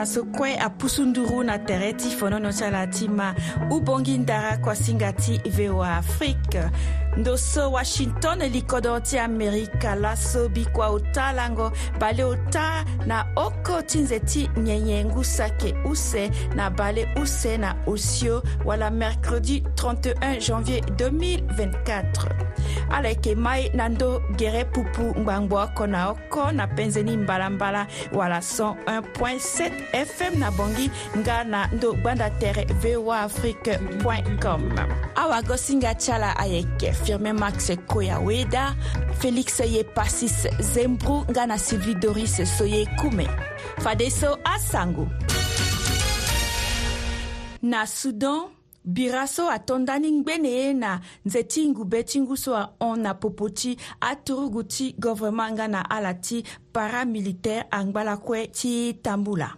ala so kue apusu nduru na tere ti fonono ti ala ti ma ubongi ndara kuasinga ti voa afrique ndoso washington likodo ti amerika laso bikua ota lango bale ota na oko ti nze ti nyenyengu sake use na bale use na osio wala mercredi 31 janvier 2024 ala yeke mai na ndö gere pupu ngbangbu oko na oko na penzeni mbalambala wala 101.7 fm na bongi nga na ndö gbanda tere voa afrique com awago singa ti ala ayeke infirmier max koyaweda félix ye pasis zembru nga na sylvie doris soye kume fadeso asango na sudan bira so atondani ngbene ye na nzeti ngube ti ngu so ahon na popo ti aturugu ti gouvernement nga na ala ti paramilitaire angbala kue ti tambula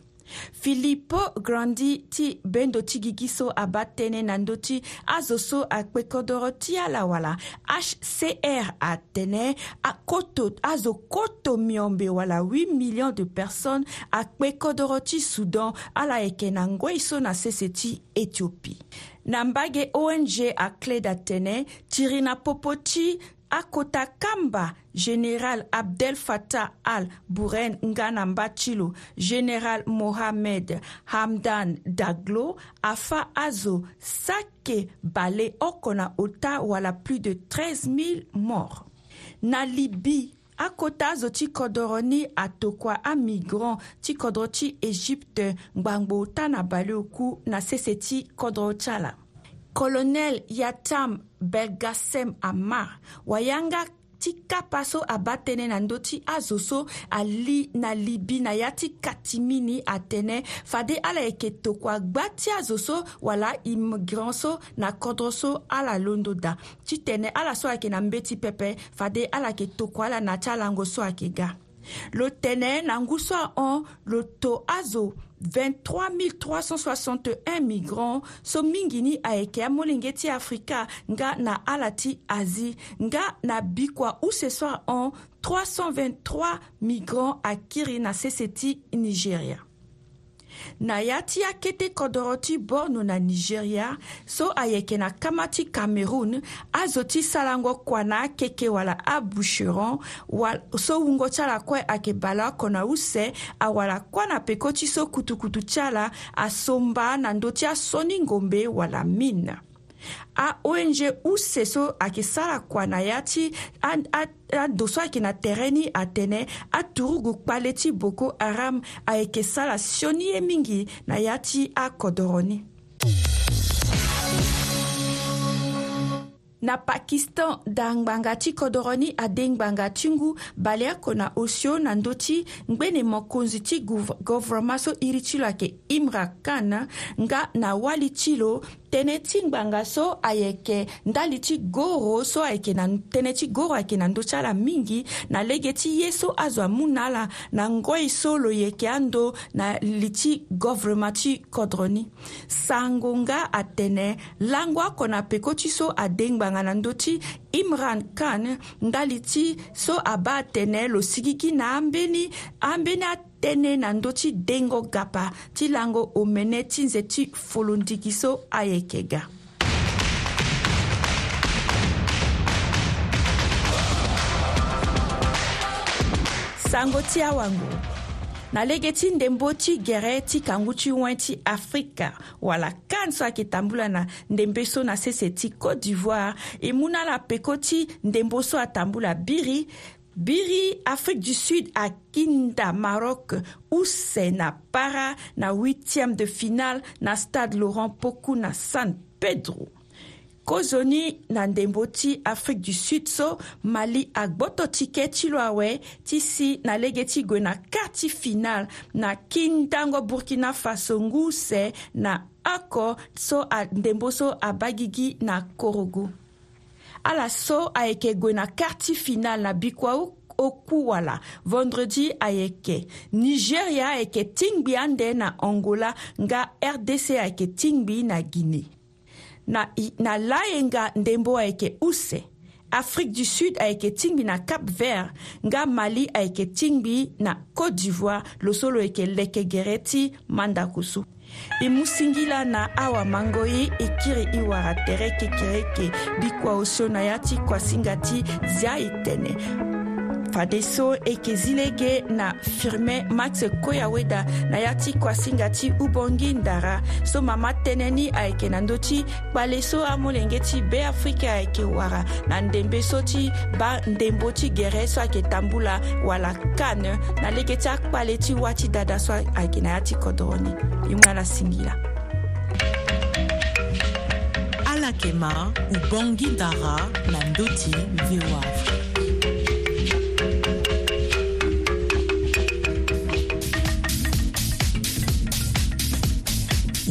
filippo grandi ti bendo ti gi so aba tënë na ndö ti azo so akpekodoro ti ala wala hcr atene akoto azo koto miombe wala 8 millions de personnes akpekodoro ti soudan ala yeke na ngoi so na sese ti éthiopie na mbage ong akleda tënë tiri na popo ti akota kamba général abdel fatah al buren ngana mbachilo général mohamed hamdan daglo afa azo sake bale oko na ota wala plus de 13 000 morts na libye akota azo ti kodro ni atokua amigrant ti kodro ti égypte ngbangbo ota na bale oku na sese ti kodro ti ala colonel yatam belgasem amar wayanga ti kapa so aba tënë na ndö ti azo so ali na libi na ya ti kati mini atënë fade ala yeke tokua gba ti azo so wala immigrant so na kodro so ala londo da ti tene ala so ayeke na mbeti pepe fade ala yeke tokua ala na ti alango so ayeke ga lo tene na ngu so ahon lo to azo 23 361 migrants so mingi ni ayeke amolenge ti afrika nga na ala ti asie nga na bi kua use soir hon 323 migrants akiri na sese ti nigéria na ya ti akete kodro ti borno na nigeria so ayeke na kama ti cameroun azo ti sarango kua na akeke wala aboucheron wala, so hungo ti ala kue ayeke bala oko na use awala kua na peko ti so kutukutu ti ala asomba na ndö ti asoni ngombe wala mine a ong use so ayeke sara kua na ya ti so ayeke na tere ni atene aturugu kpale ti boko haram ayeke sara sioni ye mingi na ya ti akodro ni na pakistan dangbanga ti kodro ni adengbanga ti bale oko na osio na ndö ti ngbene mokonzi ti so iri ti lo ayeke imra khan nga na wali ti lo tënë ti ngbanga so ayeke ndali ti goro so ayeke na tënë ti goro ayeke na ndö ti ala mingi na lege ti ye so azo amû na ala na ngoi so lo yeke ando na li ti govrema ti kodro ni sango nga atene lango oko na peko ti so ade ngbanga na ndö ti imran khan ndali ti so abâ atene lo sigi gi na ambeni ambeni atene tënë na ndö ti dengo gapa ti lango omene ti nze ti folondigi so ayeke ga sango ti awango na lege ti ndembo ti gere ti kangu ti wen ti afrika wala kan so ayeke tambula na ndembe so na sese ti côte d'ivoire e mû na ala peko ti ndembo so atambula biri biri afrique du sud akinda maroc use na para na 8e de finale na stade laurent poku na san pedro kozoni na ndembo ti afrique du sud so mali agboto tike ti lo awe ti si na lege ti gue na kâ ti finale na kindango burkina faso nguse na oko so ndembo so abagigi na korogo ala so ayeke gue na quartier final na bikuau oku wala vendredi ayeke nigeria ayeke tingbi ande na angola nga rdc ayeke tingbi na guinée na, na laenga ndembo ayeke use afrique du sud ayeke tingbi na cap vert nga mali ayeke tingbi na côte d'ivoire lo so lo yeke leke gere ti mandakusu e mû singila na awamango ye e kiri i wara tere kekereke bikuaosio na ya ti kuasinga ti zia e tene fadeso e yeke zile ge na firme max koya weda na ya ti kuasinga ti ubongi ndara so mama tënë ni ayeke na ndö ti kpale so amolenge ti beafrika ayeke wara na ndembe so ti ba ndembo ti gere so ayeke tambula wala kane na lege ti akpale ti wâ ti dada so ayeke na ya ti kodro ni e mû ala singi la ala yeke ma ubongi ndara na ndö ti voa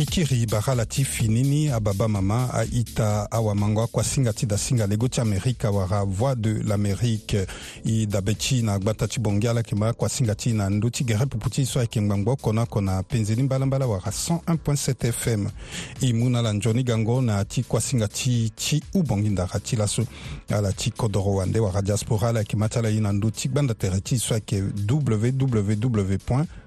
i kiri bara ti finini ababa mama aita awamango akuasinga ti dasinga lego ti amérike awara voix de l'amérique i dabe ti na gbata ti bongi ala yeke mba akuasinga ti na ndö ti gere pupu ti so ayeke ngbangba oko na oko na penzeni mbalambala wara 101.7 fm e mû na lanzoni gango na ti kuasinga ti ti ubongi ndara ti laso ala ti kodro wande wara diaspora ala yeke ma ti ala ye na ndö ti gbanda tere ti so ayeke www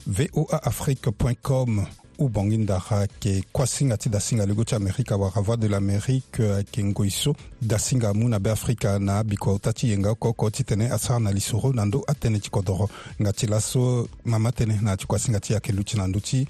voaafrique com ubongi ndara yeke kuasinga ti dasinga lego ti amérika wara voix de l'amérique ayeke euh, ngoi so dasinga amû na beafrika na abiko ta ti yenga oko ti tene asara na liso ro na ndö atënë ti kodro nga ti laso mama tënë na yâ kuasinga ti ayeke lu ti na ndö ti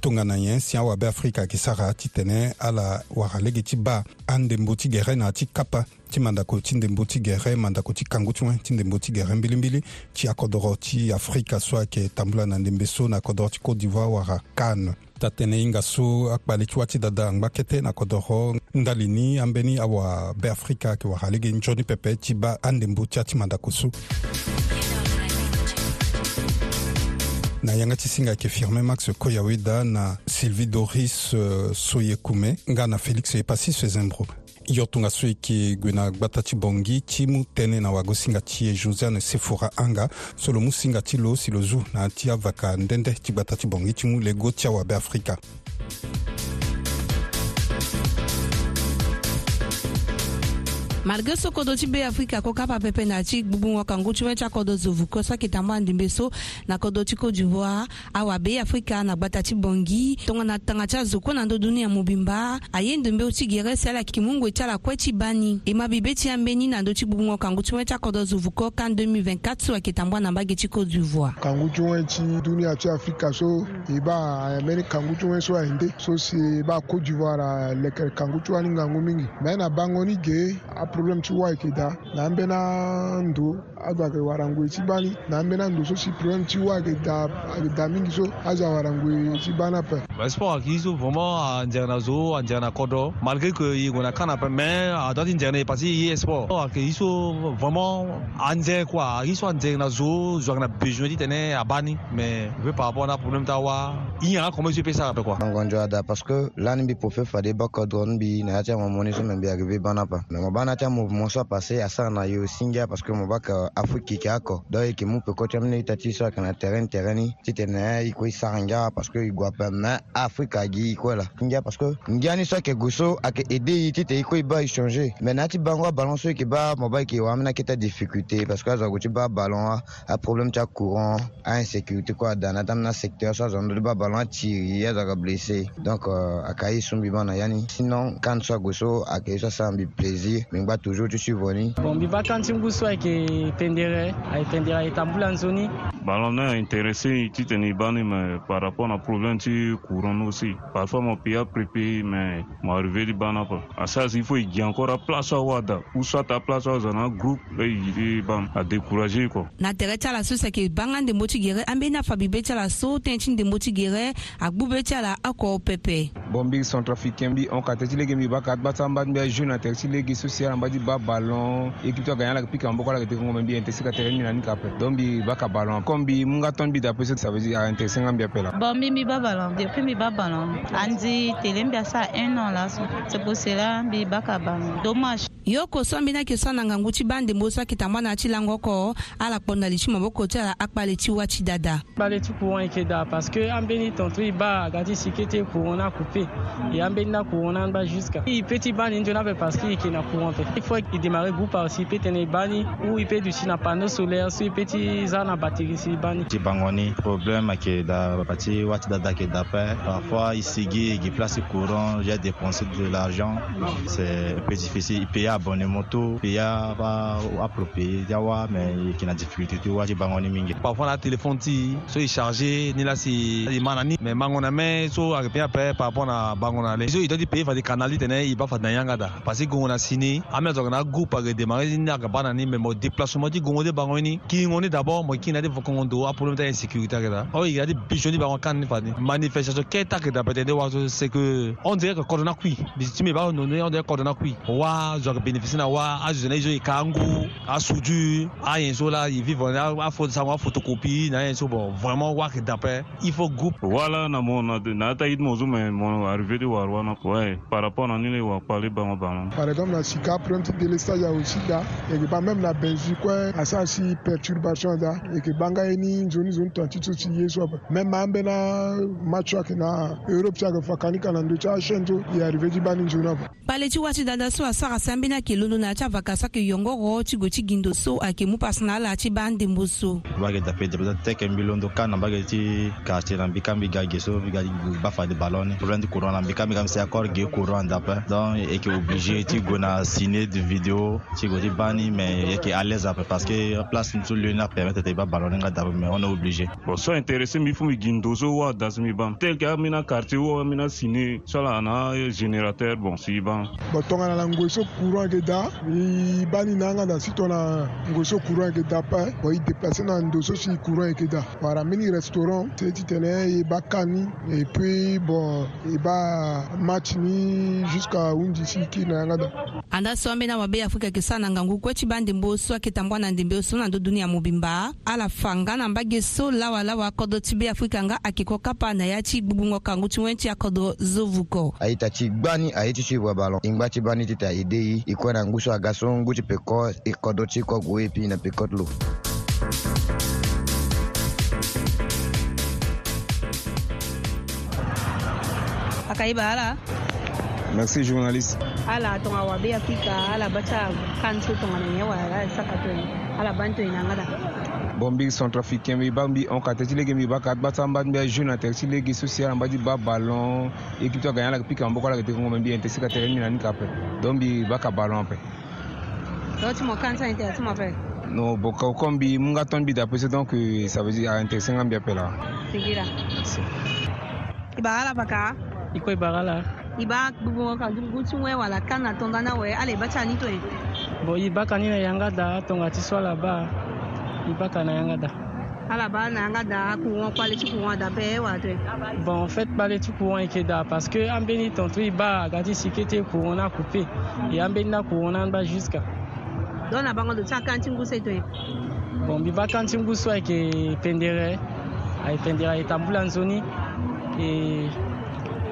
tongana nyen si awabe afrika ayeke sara ti tene ala wara lege ti ba andembo ti gere na yâ ti kapa ti mandako ti ndembo ti gere mandako ti kangu ti wen ti ndembo ti gere mbilimbili ti akodro ti afrika so ayeke tambula na ndembe so na akodro ti côte d'ivoire wara canne tatene i nga so akpali ti wati dada ngba kete na kodro ndali ni ambeni awa beafrika ayeke wara lege nzoni pepe ti ba andembu ti ti mandakusu na yanga ti singa yeke firmé max koy aweda na sylvie doris uh, so ye kume nga na félix ye pasi so e zembro yo tongana so e yeke gue na gbata ti bongi ti mu tënë na wago singa ti e josiane sephora anga so lo mu singa ti lo si lo zu na yâ ti avaka ndende ti gbata ti bongi ti mu lego ti awabe afrika malgré soko ti be afrika koka pa pepe na ti gbugbu wọn kangu ti wọn ti akodo zovu ko so kita mua ndimbe so na kodo ti cote d'ivoire awa be afrika na gbata ti bongi tongana tanga ti azo kue na ndö dunia mobimba aye ndembe ti gere si ala yeke mu ngwe ti ala kue ti ba ni e mabi be ti ambeni na ndö ti gbugbu wọn kangu ti wọn ti akodo zovu ko kan 2024 so ayeke tambua na mbage ti cote d'ivoire kangu ti wọn ti dunia ti afrika so e ba ayambeni kangu ti wọn so ayende so si e ba cote d'ivoire alekere kangu ti wani ngangu mingi me na bango ni ge problem ti wa yeke da na ambeni ando azo ayeke warangue ti ba na ambeni ando so si problem ti wa yeke da ayeke da mingi so azo awarangue ti ba ape ba sport ayeke so vraiment anzere na zo anzere na kodro malgré que e gue na kan ape mais adwa ti nzere na e parce ye sport ayeke ye so vraiment anzere kue aye so anzere na zo zo ayeke na besoin ti tene aba mais par rapport na problème ti awa i yanga kome so e peut ape kua angonzo ada parce que lani mbi pofe fade bakodro ni mbi na ya ti amamo ni so me mbi ayeke be ape me mo ba ti kocha mouvement soit passé à asala a eu osingia parce que mobaka afriki yeke oko donc yeke mu peut quand mini ta sur un terrain terrain ni titene ye e kue sara parce que il gue pas me Afrique gi e quoi là parce que ngia ni so que gue a aidé aide ye titene changer mais na ya balance qui aballon mon bac qui moba amené wara mini difficulté parce que ça gue ti ballon a problème t'as courant ainsécurité insécurité quoi dans la dame na secteur azo zone de ba ballon atiri ye azo ayeke blessé donc ayeke euh, aye son mbi ma na sinon quand soit ague a que ça ça asara mbi plaisir mais pas toujours, je suis venu. Bon, mais je vais attendre un soir que Pendere, Pendere est en Boulanzoni. Bah, on est intéressé, tu t'es mais par rapport à problème, tu courant aussi. Parfois, mon pays a préparé, mais mon arrivé du Bana pas. À ça, il faut qu'il y ait encore à place à Wada, où soit ta place à un groupe, il est bon à décourager, quoi. Na pas la so c'est que bangan de moti gere, ambena fabi betala so, tenchin de moti gere, akbou betala akor pepe. Bon, big centrafricain, on katesi lege mi bakat, batamba, mais jeune, atexi lege social, bati ba balon équipe ti agagna lage pike amboko alage ti kongo me mbi intéressé ka tere ni na ni ka ape donc mbi ba ka balon kon mbi mu nga tɔn mbi dape so ça veut dire aintéressé nga mbi ape la bon mbi mbi ba balon depuis mbi ba balon andi télé mbi asa un an laso c'est pour cela mbi ba ka balon dommage yo kosɔn mbi na yeke so na ngangu ti ba ndembo so ayeke tambâ na ya ti lango oko ala kpo na li ti maboko ti ala akpale ti wâ ti dada akpale ti courant yeke da parce que ambeni tontori ba ga ti sike ti courant na coupe e ambeni na courant na ba jusqu'à i peut ti ba ni nzoni ape parce que yeke na courant ape Il faut démarrer goût par si peut tenir bani ou il peut du sina panneau solaire si petit ça na batterie si bani. Ti bangoni problème que da parti wat da da que d'après parfois ici qui place courant j'ai dépensé de l'argent c'est un peu difficile il paye abonné moto paye va approprier yawa mais qui na difficulté tu vois j'ai bangoni mingi. Parfois la téléphone ti so chargé ni là si il manani mais bangona mais so arrivé après par rapport à bangona les so il doit payer fa des canalité ne il va faire da parce que on a signé ame azo ga na gu pa ge de ma ni na ga ba ni me mo déplacement di gongo de ba ngoni ki ngoni d'abord mo ki na de fokongo do a problème ta insécurité ga da o ya di bijoni ba kan ni fa manifestation ke ta ke da peut-être wa c'est que on dirait que corona kui bi ti me ba no ne on dirait corona kui wa zo ga bénéficier na wa a zo na zo ka ngu a sudu a yin so la yi vivre na a fo sa wa photocopie na yin so bon vraiment wa ke da il faut groupe wala na mo na na ta yid mo zo me mo arrivé de wa wa na ouais par rapport na ni le wa parler ba ma ba par exemple na sikap apprenti délestage ya osida e yeke ba même na belgique kue asara si perturbation da yeke ba nga ye ni nzoni zo ni tonganti so si ye so ape même ambê na match ayeke na europe ti ayeke fa kanika na ndo ti achene so e arrivé ti ba ni nzoni ape pale ti wâ ti dada so asara si ambeni ayeke londo na yâ ti avaka so ayeke yongo ro ti gue ti gindo so ayeke mu pasina ala yâ ti ba andembo so mbage dape debe so teke mbi londo ka na mbage ti quartier na mbi ka mbi ga ge so mbi ga gba fa de ballon ni problème ti courant na mbi ka mbi ka mbi si accord ge courant ndape donc e yeke obligé ti gue na sini de des vidéos ci goti bani mais yake à l'aise après parce que place muso le na permettre de ba ballon mais on est obligé bon so intéressé mi fumi gindozo wa dasmi ban. tel ka mina quartier wa mina sine sala na générateur bon si bam bon tonga na ngoso courant ke da i bani na nga da ton à ngoso courant ke da pa bo i déplacer na ndoso si courant ke da para mini restaurant te ti et bakani et puis bon et ba match ni jusqu'à undi si ki na nga da sombena mabe afrika yeke sara na ngangu kue ti bandembo so ayeke tambua na ndembe so na ndö dunia mobimba ala fa nga na mbage so lawalawa akodro ti be nga ayeke koko kapa na ya ti gbungbungo kangu ti wen ti akodo zovuko aita ti gba ni aye ti si wua balon e ngba ti ba ni titene aye dei e kue na ngu so aga so ngu ti peko e kodro ti kogue e pini na peko ti lo akaiba ala merci journaliste ala tonga wabe afika ala bata kanso tonga na yewa ala saka to ala banto ina ngada bɔnbigi centrafricain mi ba mbi ɔn ka tɛ tilege mi ba ka basa ba mbi jeune na tɛ tilege social na ba di ba ballon équipe tɔ gagner la pique en bɔkɔ la kete kɔngɔ mɛ bi ɛn tɛ se ka tɛrɛ mina ni ka pɛ donc bi ba ka ballon pɛ. dɔw ti mɔ kansa in tɛ a ti mɔ pɛ. non bon comme bi mun ka tɔn bi da pese donc euh, ça veut dire a intéressé n ka bi pɛ la. sigira. i bagala baka. i ko i bagala. i b'a bugu ka gugutu wɛ wala kan na tɔnga na wɛ ala i ba ca ni to ye bon i ba ka ni na yanga da tɔnga ti sɔ la ba i ba ka na yanga da ala ba na yanga da kuŋɔ kpale ti kuŋɔ da pɛ wa to ye bon en fait kpale ti kuŋɔ e ke da parce que an be ni tɔntɔ i ba a ka ti si ke te kuŋɔ na coupe e an be ni na kuŋɔ na an ba jusqu'à dɔ na bango do ti e e a kan ti ngu se to ye bon mbi ba kan ti ngu so ayeke pendere ayeke pendere ayeke tambula nzoni e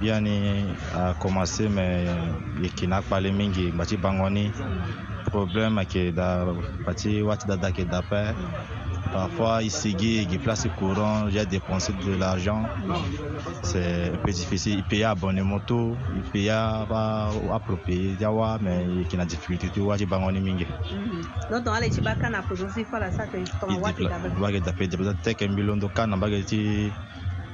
bien a commencé mais qui na akpale mingi ngba bangoni problème ayeke da ngba ti da da ayeke da pa Parfois, il s'éguille, il place courant, j'ai dépensé de l'argent. C'est un peu difficile. Il paye à bonne moto, il paye à approprier, mais qui n'a a des difficultés. Tu vois, bangoni mingi. Donc, on a les chibaka na position, il faut la sac. Il doit être tapé. Il doit être un million de cannes, il doit être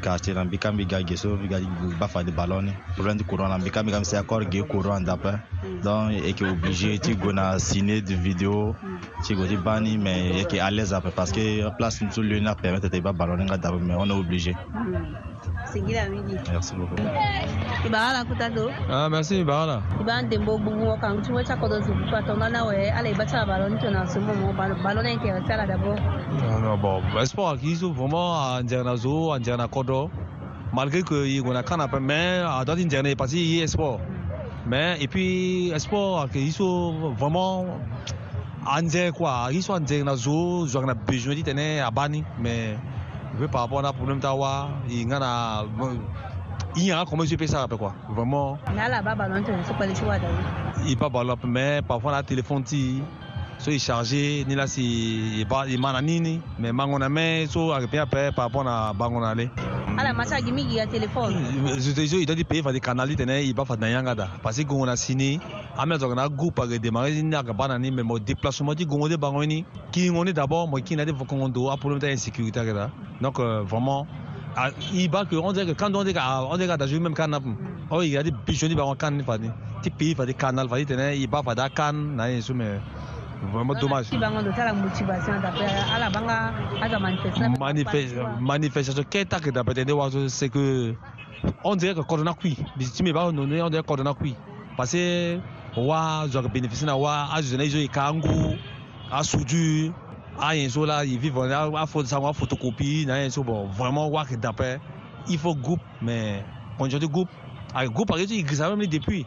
ka tena mbika mbi ga ge so mbi ga ba fa de ballon problème du courant la mbika mbi ga c'est encore ge courant d'après donc et que obligé ti go na ciné de vidéo ti go ti bani mais et que à l'aise après parce que place nous le na permettre de ba ballon ga d'après mais on est obligé sigila mingi merci beaucoup ibagala kutato ah merci ibagala ibande mbo bungo kan chimwe cha kodo zupa tonga na we ala ibacha balon to na sumo mo balon en kera sala d'abord non ah, non bon espoir kizo vraiment anjana zo anjana kodo malgré que il gona kana pas mais à date anjana parce qu'il y espoir mais et puis espoir que iso vraiment anje quoi iso anjana zo zo na besoin dit tene abani mais par rapport à problème d'awa, il y a il y a comment je fais ça quoi vraiment il pas de mais parfois la téléphone so i charge ni lasi i, ba, i mana nini me mangona me so akipea pe par rapport na bangona le ala masage mingi ya telefone eh, so i dodi pe fa di kanali tene i ba fa na yanga da parce que gongo na sini amina zoka na groupe ake démarrer ni aka bana ni me mo déplacement ti gongo de bango ni kingo ni d'abord mo kina de fo kongo do a problème ta insécurité ake da donc euh, vraiment i ba ke on dirait que quand on dit ah, on dit que même canap oh il y a des bichoni ba on canne fa ni ti pe fa di canal fa di tene i ba fa da canne na yesu me vraiment dommage manifestation kɛta kɛ dapɛtɛ ne waso c'est que on dirait que kɔdɔna kui bisi mi b'a nɔ ne on dirait kɔdɔna kui parce que wa zɔkɛ bénéfice na wa a zɔnɛ zo yi k'an go a suju a yen so la yi vivre a fɔ sango a photocopie na yen so bon vraiment wa kɛ dapɛ il faut groupe mais conjoint de groupe a ah, groupe a kɛ so yi gisa même depuis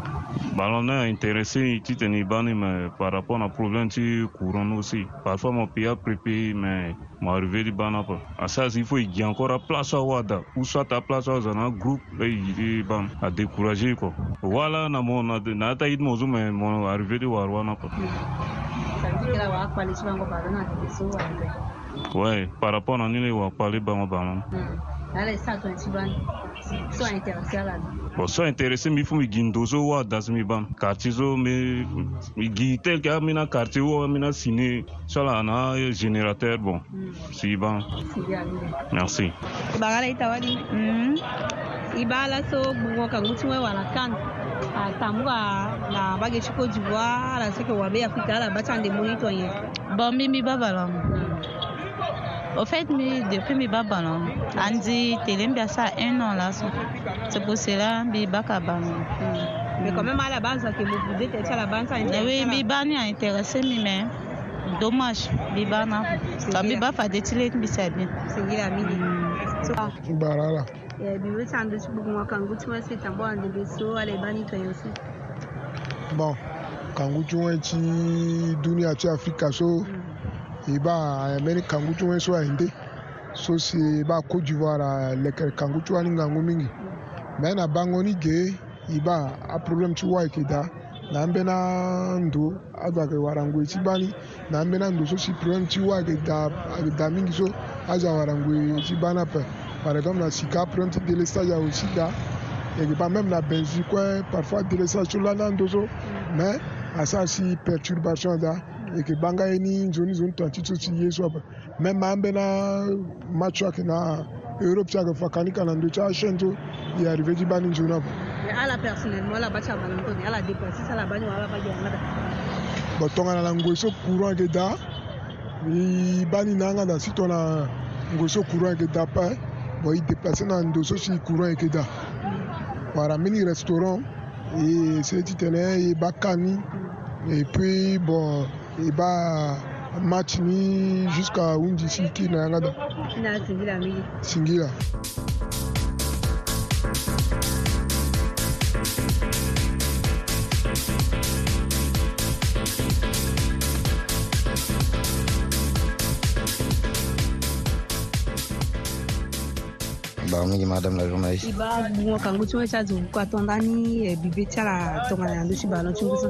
ballon est intéressé tu t'es banni mais par rapport à problème tu courant aussi parfois mon pays a préparé mais mon arrivé du ban après à ça il faut il y a encore à place à wada ou soit ta place à un groupe et il ban à décourager quoi voilà na mon na ta id mon zoom mais mon arrivé du warwana quoi ouais par rapport à nous les wa parler bango bango ala sa ton ti ban so intéressé ala bon so intéressé mi fu mi gi ndozo wa dazi mi ban quartier zo mi mi gi tel ka mi na quartier wo mi na sini so la na générateur bon hmm. si ban merci bagala itawadi mm ibala so bugo ka gutwe wala kan atambuka na bage chiko jibwa ala seke wabe afrika ala bachande muri to yen bon mimi babalamu Au fait, mais depuis mes babalons, on dit que ça un an là. C'est pour cela que je suis Mais quand même, à la base, que vous vous dites à la base, ça intéresse. Eh oui, Biba n'est intéressé, mais dommage, Biba n'a pas. Biba fait des tiles, mais c'est bien. C'est bien, ami. Mm. Bara la. Biba, eh, c'est un de ceux qui m'ont quand vous tuez, c'est un bon de vaisseau, allez, bani, toi aussi. Bon, quand vous tuez, tu es d'Union Afrique, so. Mm. e ba ameri kangu ti wenso ayende so si ba côte d'ivoire leke kangu ti wani ngangu mingi me na bango ni ge e ba aprobléme ti wa e yeke da na ambeni ando azo ayeke wara ngue ti bani na ambeni ando so si problème ti wa ayeke da ayeke da mingi so azo awara ngue ti bani ape par exemple na sika problème ti délestage awe si da yeke ba même na benzi kue parfois délestage so lani ando so mais asa si perturbation da ekibangayeni nzoni zonita titso tsiyeso apa me mambe na match ake na europe ti ayeke fakani kana ti e arrivé ti nzoni ala personnellement ala ba ti ala ti ala ba ni ba na ngoi so courant yeke da e ba na angada si tongana ngoi so courant da pa bon e déplace na ndo so si courant da wara mini restaurant e ti tene Iba mati ni jiska unji siki na yangada Na singila mi? Singila Iba unji madam la yon laish Iba mbou wakangouti wè chazu wou kwa twanda ni bibe chala tonga la yandoushi balon choukousa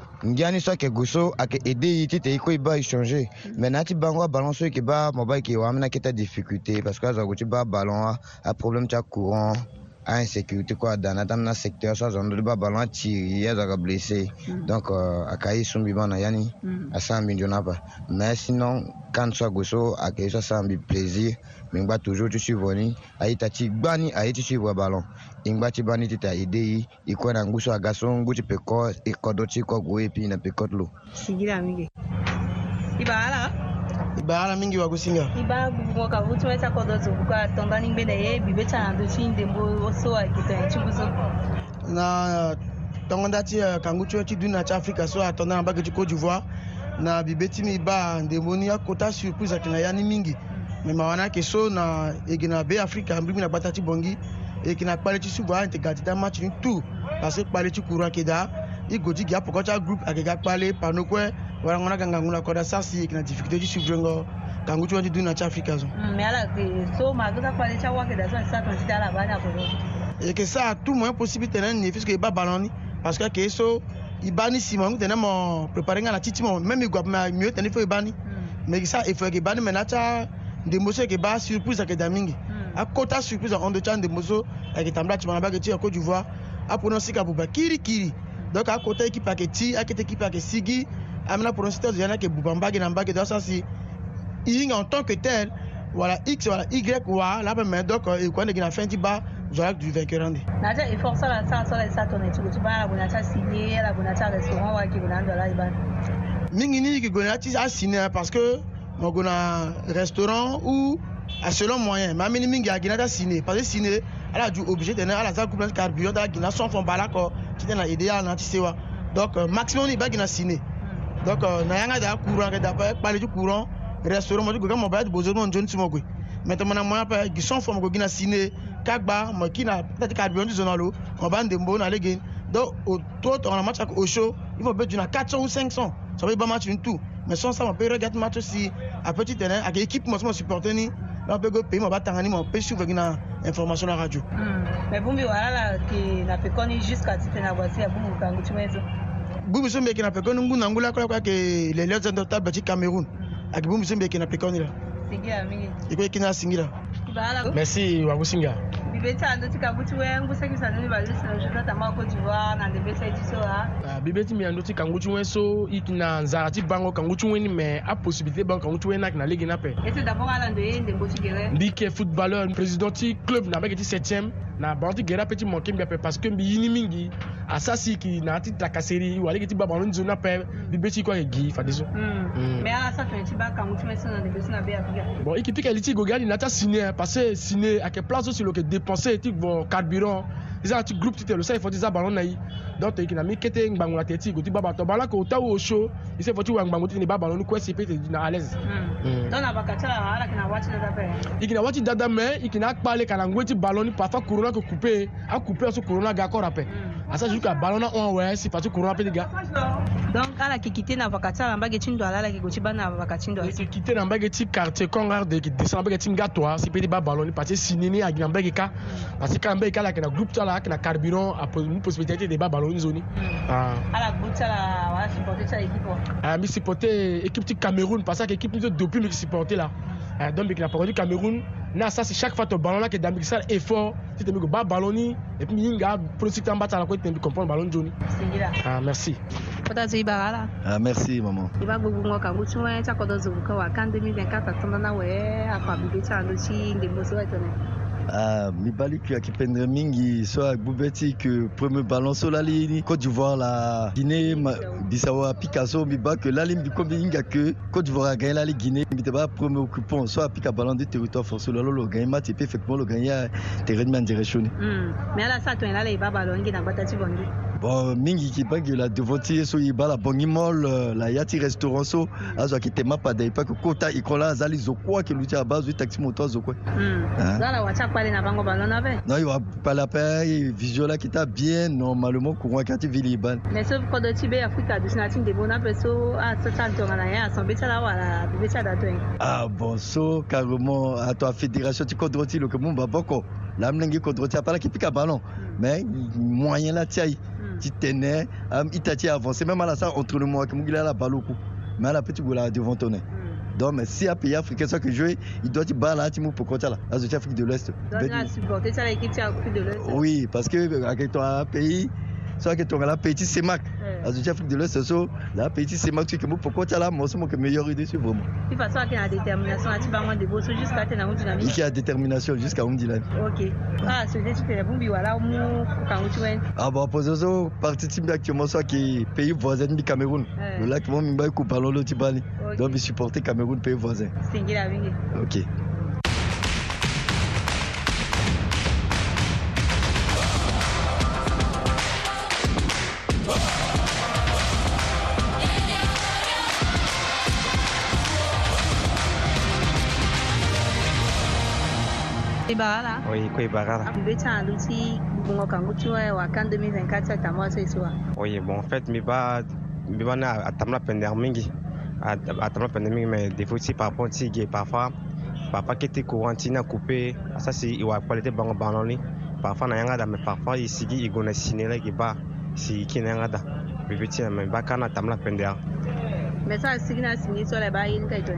njani so ayeke gue so ayeke aidé ye ti tene kue ba e me na yâ ti bango aballon so yeke ba mo ba yeke difficulté parce que azo gue ti ba aballon aproblème ti acourant ainsécurité kue ada na tambi na secteur so azo mm. euh, mm. na ndö ti ba aballon atiri azo blessé donc ayeke aye so mbi ba na ya ni asara mbi apa mais sinon kane so ague so ayeke ye so asara mbi plaisir mingba toujours ti suivre ni aye ta ti gba ni aye ti suivre ingbatshi bani tita idei ikue na nguso agason nguti peko ikodotsi kogue pi na pekotlo sigira mingi ibala ibala mingi wakusinga ibala gugungo kavuti weta kodotso kuka tongani ngbene ye bibetsa na ndo tsi ndembo oso akita ya tsubuzo na tongonda ti kangu ti ti duna ti afrika so atongana na mbage ti côte d'ivoire na bibe ti mi ba ndembo ni akota surprise ayeke na ya ni mingi me mawa ni ayeke so na yege na beafrika ambiri mi na gbata ti bongi e yeke na kpâ le ti so voyage yeke ga ti da match ni tu na so kpâ le ti courant yeke da i go ti gi apoko ti agroupe ayeke ga kpâ le pano kue warango ni aga ngangu na kodua sasi yeke na difficulté ti suvrengo kangu ti hondö ti dugu na ti afrika so me ala yeke so ma azo sakpâ le ti awake da so na ti satan ti ti ala ba ni apoko yeke sara tout moyen possible tene ni puisque e ba balo ni parce que ayeke ye so e ba ni si mo angu tene mo euh, préparé nga na titi mo même e gua ma mieux tene mm. il faut e ba ni me yeke sara e faut yeke ba ni me na ti ndembo so yeke ba surprise ayeke da mingi mm. akota surprise ahondo ti ande mozo ayeke tambula ti mana ba yeke ti côte d'ivoire apono si ka buba kirikiri donc akota équipe ayeke ti akete équipe ayeke sigi ambeni apono si ti azo ya ni ayeke buba mbage na mbage donc aso si hinga en tant que tel wala x wala y wa la ape me donc e kua ndenge na fin ti ba zo ala yeke du vainqueur ande na ti effort sara sara so ala e sara tongana ti gue ti ba ala gue na ti asine ala gue na ti arestaurant wa yeke gue na ando ala e ba mingi ni yeke gue na ti asine parce que mo gue na restaurant ou a ah, selon moyen ma mini mingi agina ta sine parce que sine ala du obligé tene ala za couple carburant ala gina son fon bala ko titena idéal na ti sewa donc euh, maximum ni bagina sine donc euh, na yanga da courant da pa pale du courant restaurant mo du goga mo ba du bozo mo njon ti mo gwe maintenant na moyen pa gi son fon mo gina sine kagba mo kina ta ti carburant du zonalo on ba ndembo na legen donc au tout on a match avec Osho il faut peut-être 400 ou 500 ça veut pas match une tout mais sans ça on peut regarder match aussi à petit terrain avec équipe moi je supporter ni ba mpe go pays mo batangani mo mpe suve gi na information na radio me bungbi walala ke na pekoni jusqu'à tite na voiture ya bungu kangu ti mezo bungbi so mbi yeke na pekoni ngu hmm. na ngu lakula kua yeke les lieux indomptables ti cameroun ayeke bungbi so mbi yeke na pekoni la e kue yeke ni asingi la merci wakusinga bibeti kangu ti wenge mbu seki sani ni balisi na jeu tata moko cote d'ivoire na ndembe sai ti so a ah, bebe ti mbiando ti kangu ti wen so e yeke na nzara ti bango kangu ti weni me apossibilité bango kangu ti weni ayeke na lege ni ape e ti dabord ala ndo ye ndembo ti gere mbi yeke footballeur président ti club na mbage ti septième na bango ti gere ape ti mo kembi ape parce que mbi yini mingi asa si yeke na yâ ti takaseri wala yeke ti ba bango ni nzoni ape libe ti hiko ayeke gi fa deso hmm. Hmm. bon e yeke ti yeke li ti e gue ge ani na yâ ti asine parce que sine ayeke place so si lo yeke dépense ti gvo carburant eza na ti groupe ti tene lo sara e fo ti za bango na ye donc toyeke na mbi kete ngbangu na tene ti e gue ti ba bato bala yeke ota oso e so e fo ti wa ngbangu ti tene ba bango ni kue si peut ete na à l'aise hmm. hmm. e yeke na wâ ti dada me e yeke na akpale ka na ngue ti ballon ni parfois couron na yeke coupe acoupe aso couron na ga encore ape asa hmm. jusqu'à ballon na 1 awɛ si parti couron na peut ti ga donc ala yeke kite na vaka ti ala ambage ti ndo ala ala yeke gue ti ba na vaka ti ndo ayeke kite na mbage ti quartier kongard yeke descend ambage ti nga to asi peut ti ba balo ni parce que sini ni ayeke na mbage ka parce que kala mbage ka ala yeke na groupe ti ala ayeke na carburant mu possibilité ti yeke ba balo ni zo ni hmm. ala ah. groupe ti ala wala supporter ti ala équipe o ah, mi supporter équipe ti cameroun parce que ayeke équipe ni so depuis mi yeke supporter la ah, donc mbi yeke na parole ti cameroun na asasi chaque fois toballon lake dambi kisala effort ti temi gba ballon ni et puis mingi nga politique ti ambâ ti ala kue temi comprendre ballon nzoni ah, merci kota zo iba ga la ah, merci maman e ba gbogbo ngo kangu ti wen ti akodo zo ngu ka wa kan 2024 atondo na wee apabibe ti alo ti ngembo so wetene uh, ah, mibaliki akipendre mingi so agbu ti ke premier ballon so lali côte d'ivoire la guinée bissau apika so mbi ba ke lali mbi kombi hingi ayeke côte d'ivoire agagne lali guinée mbi te ba premier occupant so apika ballon de territoire fort so lo lo lo gagne ma ti peut effectivement lo gagne ya terrain ni andere so ni mm. me ala sã tõe la la y ba ballon ngi na gbata ti bongi bon mingi kipangela devo ti ye so e ba labongi mall la ya ti restaurant so azo ayeke tema pada e peut ayeke kota hikolo aza li zokuâ ayeke lu ti aba azo e taxi moto azokue hmm. za la wati akpale na bango balo na be non e wapale ape e visio la yeke ti abien normalement kuron ayeke ti vi li e ba ni mais so kodro ti be afrika du si na ti ndembo na ape so aso ti adonga na ye ason be ti ala wala bebe ti ada tongi ah bon so carrément ato afédération ti kodro ti lo yeke mu mbaboko lambi ndenge kodro ti ape ala yeke pika balon mm. mais moyen la taille, hmm. tu tenait euh, il ta avancé même à la salle entre le mois que a la mais hmm. mais à la petite gola devant ton nez donc si à pays africain ça que jouer il doit te battre là tu mou pour qu'on là la société afrique de l'est ben, oui parce que euh, avec toi pays as la petite semac eh. azo ti afrique de l'est so la petite semac tu yeke mu poko ti ala mo meilleur idée sur vous-moi. Il fa so ayeke na détermination tu vas bango ndebo jusqu'à tenir na hundu na mbi yeke na détermination jusqu'à un na Ok. ok ce ti tene mbi wala voilà, kango quand tu aba pose so parti partie mbi actuellement soit qui pays voisin du cameroun eh. Le lac moi, mingba e coupe ballon lo ti donc je supporter cameroun pays voisin la mingi ok baga la oui ko baga la mbe cha luti bungo kangu tuwa wa kan 2024 tamwa seswa oui bon en fait mi ba mi ba na atamla pende mingi atamla pende mingi mais défaut si par rapport si gay parfois parfois qui était courant tina coupé ah, ça c'est il wa qualité bango banoni parfois na yanga da mais parfois il sigi igona sinela ki ba si ki na yanga da bibi tina mais ba kana atamla pende mais ça signa signi sur la ba yin kai to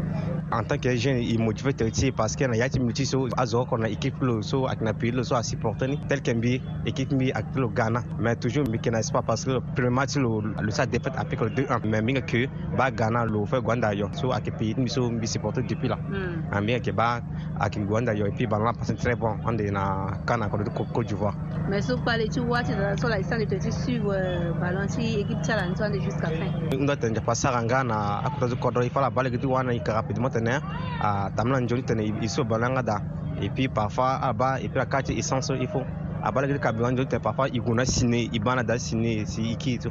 en tant que jeune i motive te ti parce que a yati miti sur azo qu'on a équipe le so ak na pays lo so a supporter ni tel qu'un mbi équipe mbi ak le Ghana mais toujours mais mbi kena pas parce que le premier match le le sa défaite avec le 2-1 mais minga que ba Ghana le fait Gwanda yo so ak pays mbi so mbi supporter depuis là mm. bien que ba ak Gwanda yo et puis ba la passe très bon on est na Ghana ko de Côte d'Ivoire mais so les tu vois tu dans la salle les suivre suivent si équipe challenge jusqu'à fin on doit tenir pas ça Ghana à cause du de il faut la balle que tu vois na rapidement tɛnɛ a tamina ni joli tɛnɛ i so balanga da et puis parfois a ba et puis a kati essence il faut a ba lagri ka bilan joli tɛnɛ parfois i guna sine i bana da sine si i ki to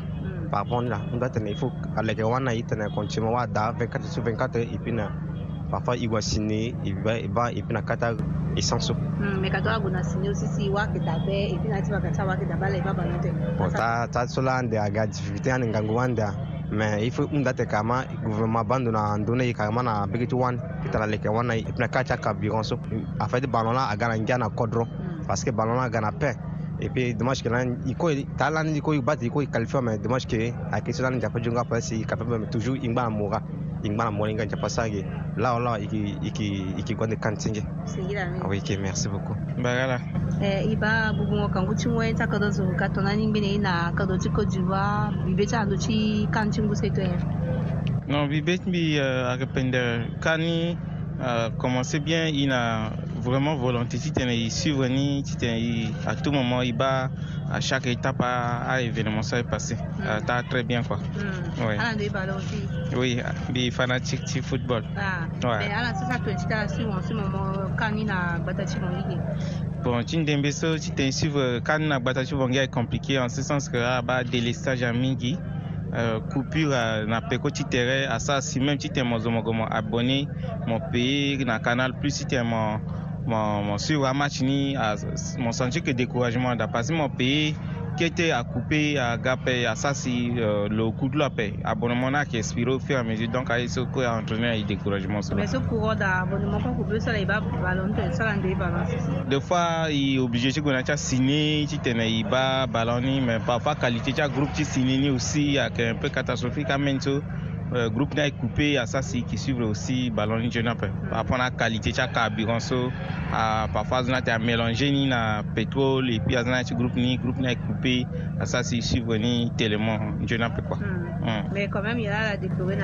parfois la nda tɛnɛ il faut a lɛgɛ wa na i tɛnɛ continue wa da 24 sur 24 et puis na parfois i gua sine i ba i ba et puis na kata essence mais ka to a guna sine aussi si wa ke da bɛ et puis na ti wa ka ta wa ke da ba la i ba balon tɛnɛ bon ta ta so la ande a ga difficulté ane ngangu wa ande a mais i unda tɛ kama gouvernement ban na an donne kama na bigiti wan i talale kɛ wana i pina kaca ka bigonso a fait balona a gana njana kodro parce que balona gana pain et puis dommage que là il ko talani ko i ko i qualifie mais dommage que a question là njapa junga parce qu'il capable toujours ingba mura ig mana moninga pasage lao lao iki iki iki gonde kantinge awike ah, merci beaucoup bagala eh iba bubungo kangu chingwe ta kado tonani ngine ina kado chi ko bibe cha ndo chi kantingu se to non bibe mi eh, aga akapende kani eh, commencer bien ina vraiment volonté. Si tu es venu, si tu à tout moment, il bat à chaque étape à, événement, ça est passé. tu mm. Euh, T'as très bien quoi. Mm. oui Ouais. Ah, des Oui, des fanatiques du football. Ah, ouais. Mais alors, c'est ça que tu as suivi en ce moment, quand il a Bon, si tu es suivre, quand il a est compliqué en ce sens que là, ah, bah, stages à Mingi. Euh, coupure à euh, na peko titere à ça si même t'es mon abonné mon pays na canal plus si t'es mon mon, mon sur Amachini, mon sentiment que découragement de passer mon pays qui était à couper à gaper à Sassi, euh, le coup de la paix. Abonnement qui expire au fur et à mesure. Donc, à ce a entraîné un découragement. Mais ce courant d'abonnement, pas couper ça il va balancer, ça il balance Des fois, il est obligé de signer, il va balancer, mais parfois, qualité, il y groupe qui signe aussi, il y a un peu catastrophique à euh, groupe na coupé à ça si qui suivent aussi ballon de jeune après mm. la qualité du carburant parfois on a mélangé ni na pétrole et puis y a petit groupe ni groupe na coupé à ça si suivent ni tellement jeune après quoi mm. Mm. mais quand même il y a la déplorer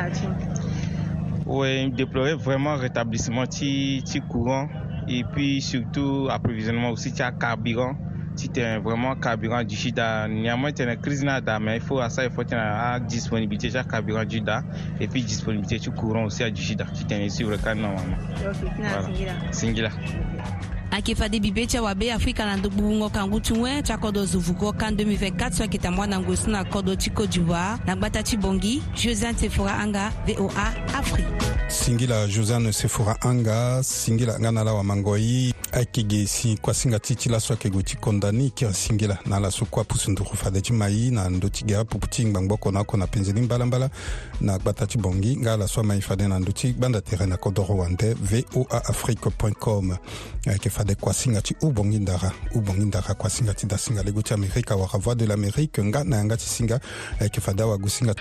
Oui, il oui déplorer vraiment rétablissement du courant et puis surtout approvisionnement aussi du carburant titan vraiment carburant du shi da ɲama tɛnɛ crise n'a da mais il faut à ça il faut tɛnɛ a disponibilité ja carburant du da et puis disponibilité ci courant aussi à du shi da ici wuri kan singila akifade bibe tya wabe afrika na ndugbugungo kangu ti ue ti akodo kan 2024 so ayeke tambua na moi na kodo ti côte d'ivoire na ngba ti bongi josan sefora anga voa afrique singila josan sefora anga singila nga na ala ayeke si kuâ singa ti ti laso ayeke gue ti kondani kia singi la na laso kuâ pusunduru fade ti ma ye na ndö ti ge apupu ti ngbangboko na oko na penzeli ngbalangbala na gbata ti bongi nga laso amaye fade na ndö ti gbanda tere na kodro wande voa afrique com ayeke eh, fade kuâ singa ti ubongi ndara ubongi ndara kuâ singa ti dasinga lego ti amérika awara voix de l'amérique nga na yanga ti eh, singa ayeke fade awagu singa